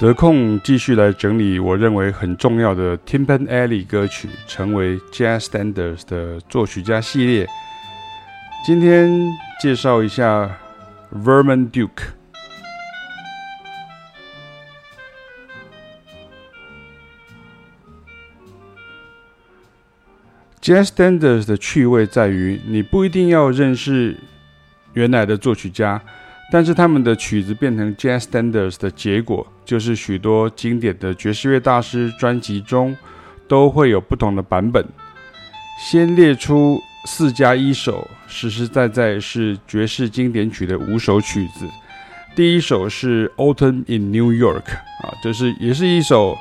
得空继续来整理我认为很重要的 t i m p a n Alley 歌曲，成为 Jazz Standards 的作曲家系列。今天介绍一下 Vermon Duke。Jazz Standards 的趣味在于，你不一定要认识原来的作曲家。但是他们的曲子变成 Jazz Standards 的结果，就是许多经典的爵士乐大师专辑中都会有不同的版本。先列出四加一首，实实在在是爵士经典曲的五首曲子。第一首是 Autumn in New York 啊，就是也是一首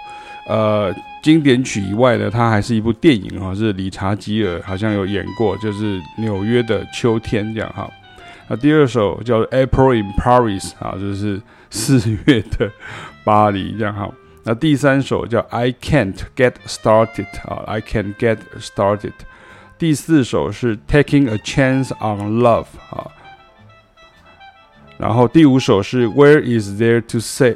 呃经典曲以外的，它还是一部电影啊，是理查吉尔好像有演过，就是纽约的秋天这样哈。那第二首叫《April in Paris》啊，就是四月的巴黎这样哈。那第三首叫《I Can't Get Started》啊，《I Can't Get Started》。第四首是《Taking a Chance on Love》啊。然后第五首是《Where Is There to Say》。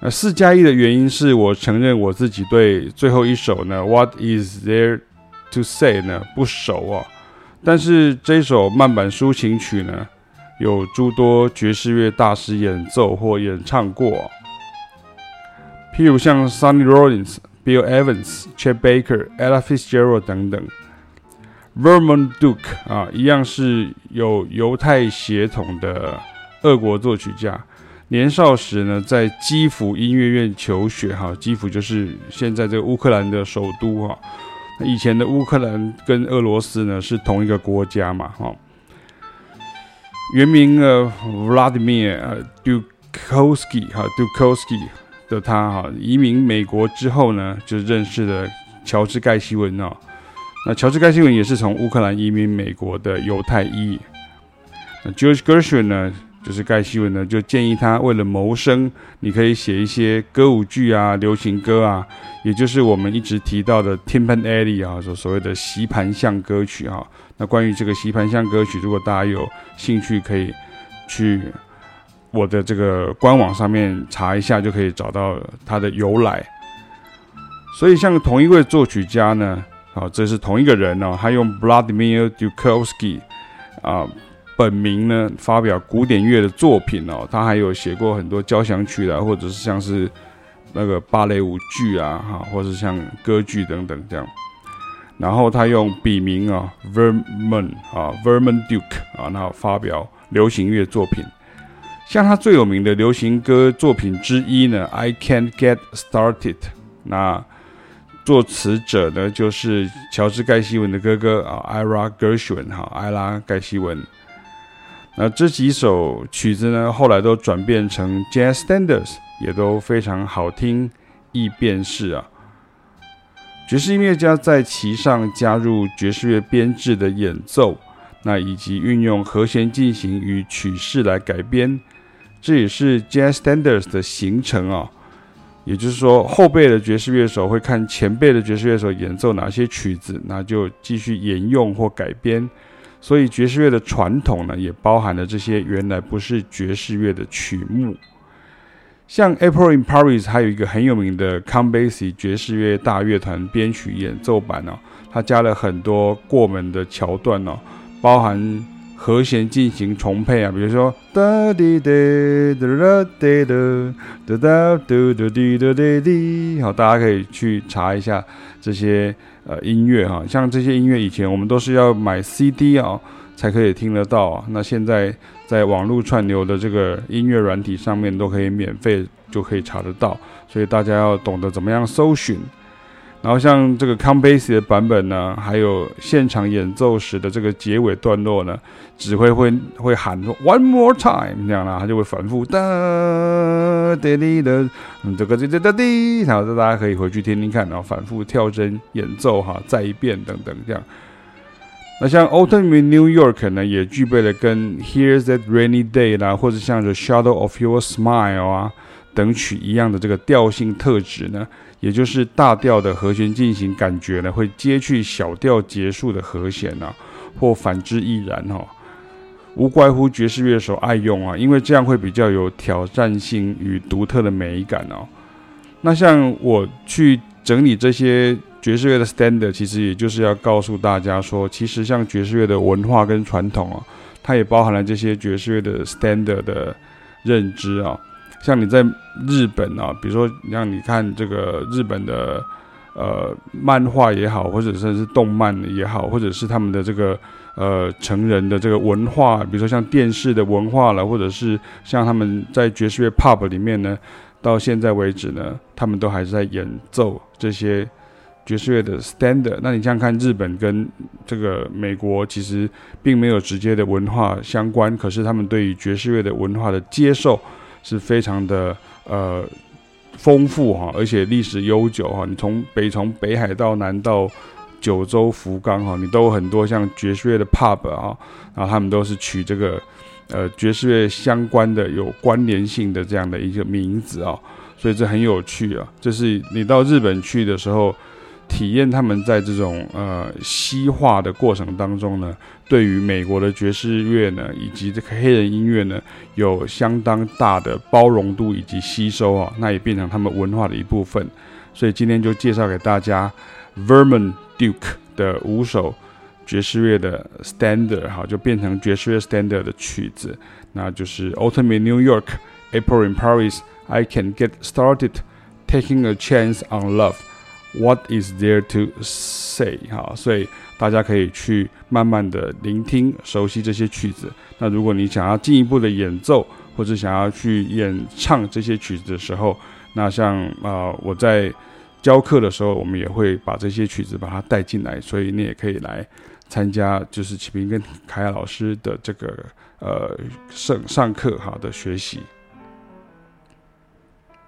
那四加一的原因是我承认我自己对最后一首呢，《What Is There to Say》呢不熟啊。但是这首慢板抒情曲呢，有诸多爵士乐大师演奏或演唱过，譬如像 Sonny Rollins、Bill Evans、Chet Baker、Ella Fitzgerald 等等。Vermon Duke 啊，一样是有犹太血统的俄国作曲家。年少时呢，在基辅音乐院求学，哈，基辅就是现在这个乌克兰的首都，哈。以前的乌克兰跟俄罗斯呢是同一个国家嘛，哈。原名呃 Vladimir Dukovsky 哈 Dukovsky 的他哈移民美国之后呢，就认识了乔治盖希文哦。那乔治盖希文也是从乌克兰移民美国的犹太裔。那 George Gershwin 呢？就是盖希文呢，就建议他为了谋生，你可以写一些歌舞剧啊、流行歌啊，也就是我们一直提到的 Tin Pan Alley 啊，所所谓的席盘巷歌曲啊。那关于这个席盘巷歌曲，如果大家有兴趣，可以去我的这个官网上面查一下，就可以找到它的由来。所以，像同一位作曲家呢，啊，这是同一个人哦，他用 Vladimir Dukovsky 啊。本名呢，发表古典乐的作品哦，他还有写过很多交响曲啊，或者是像是那个芭蕾舞剧啊，哈，或者是像歌剧等等这样。然后他用笔名啊，Vermon 啊，Vermon Duke 啊，然后发表流行乐作品。像他最有名的流行歌作品之一呢，《I Can't Get Started》。那作词者呢，就是乔治盖希文的哥哥啊，Ira Gershwin 哈，艾拉盖希文。那这几首曲子呢，后来都转变成 Jazz Standards，也都非常好听，易辨识啊。爵士音乐家在其上加入爵士乐编制的演奏，那以及运用和弦进行与曲式来改编，这也是 Jazz Standards 的形成啊。也就是说，后辈的爵士乐手会看前辈的爵士乐手演奏哪些曲子，那就继续沿用或改编。所以爵士乐的传统呢，也包含了这些原来不是爵士乐的曲目。像《April in Paris》还有一个很有名的 Count Basie 爵士乐大乐团编曲演奏版哦，它加了很多过门的桥段哦，包含和弦进行重配啊，比如说哒滴哒哒哒哒哒哒哒哒哒哒哒滴，好，大家可以去查一下这些。呃，音乐哈，像这些音乐以前我们都是要买 CD 啊，才可以听得到啊。那现在在网络串流的这个音乐软体上面都可以免费就可以查得到，所以大家要懂得怎么样搜寻。然后像这个 Count Basie 的版本呢，还有现场演奏时的这个结尾段落呢，指挥会会喊说 One more time 这样啦，他就会反复哒哒滴的，嗯，这个这这哒滴，然后大家可以回去听听看，然后反复跳针演奏哈，再一遍等等这样。那像 Autumn in New York 呢，也具备了跟 Here's That Rainy Day 啦，或者像 The Shadow of Your Smile 啊等曲一样的这个调性特质呢。也就是大调的和弦进行感觉呢，会接去小调结束的和弦啊，或反之亦然哦。无怪乎爵士乐手爱用啊，因为这样会比较有挑战性与独特的美感哦。那像我去整理这些爵士乐的 standard，其实也就是要告诉大家说，其实像爵士乐的文化跟传统啊，它也包含了这些爵士乐的 standard 的认知啊。像你在日本啊，比如说让你看这个日本的呃漫画也好，或者甚至是动漫也好，或者是他们的这个呃成人的这个文化，比如说像电视的文化了，或者是像他们在爵士乐 pub 里面呢。到现在为止呢，他们都还是在演奏这些爵士乐的 standard。那你这样看日本跟这个美国，其实并没有直接的文化相关，可是他们对于爵士乐的文化的接受是非常的呃丰富哈，而且历史悠久哈。你从北从北海道南到九州福冈哈，你都有很多像爵士乐的 pub 啊，然后他们都是取这个。呃，爵士乐相关的有关联性的这样的一个名字啊，所以这很有趣啊。这是你到日本去的时候，体验他们在这种呃西化的过程当中呢，对于美国的爵士乐呢，以及这个黑人音乐呢，有相当大的包容度以及吸收啊，那也变成他们文化的一部分。所以今天就介绍给大家 Vermont Duke 的五首。爵士乐的 standard 哈，就变成爵士乐 standard 的曲子，那就是 Autumn in New York, April in Paris, I Can Get Started, Taking a Chance on Love, What is there to say 哈，所以大家可以去慢慢的聆听、熟悉这些曲子。那如果你想要进一步的演奏，或者想要去演唱这些曲子的时候，那像啊、呃、我在教课的时候，我们也会把这些曲子把它带进来，所以你也可以来。参加就是启平跟凯亚老师的这个呃上上课哈的学习。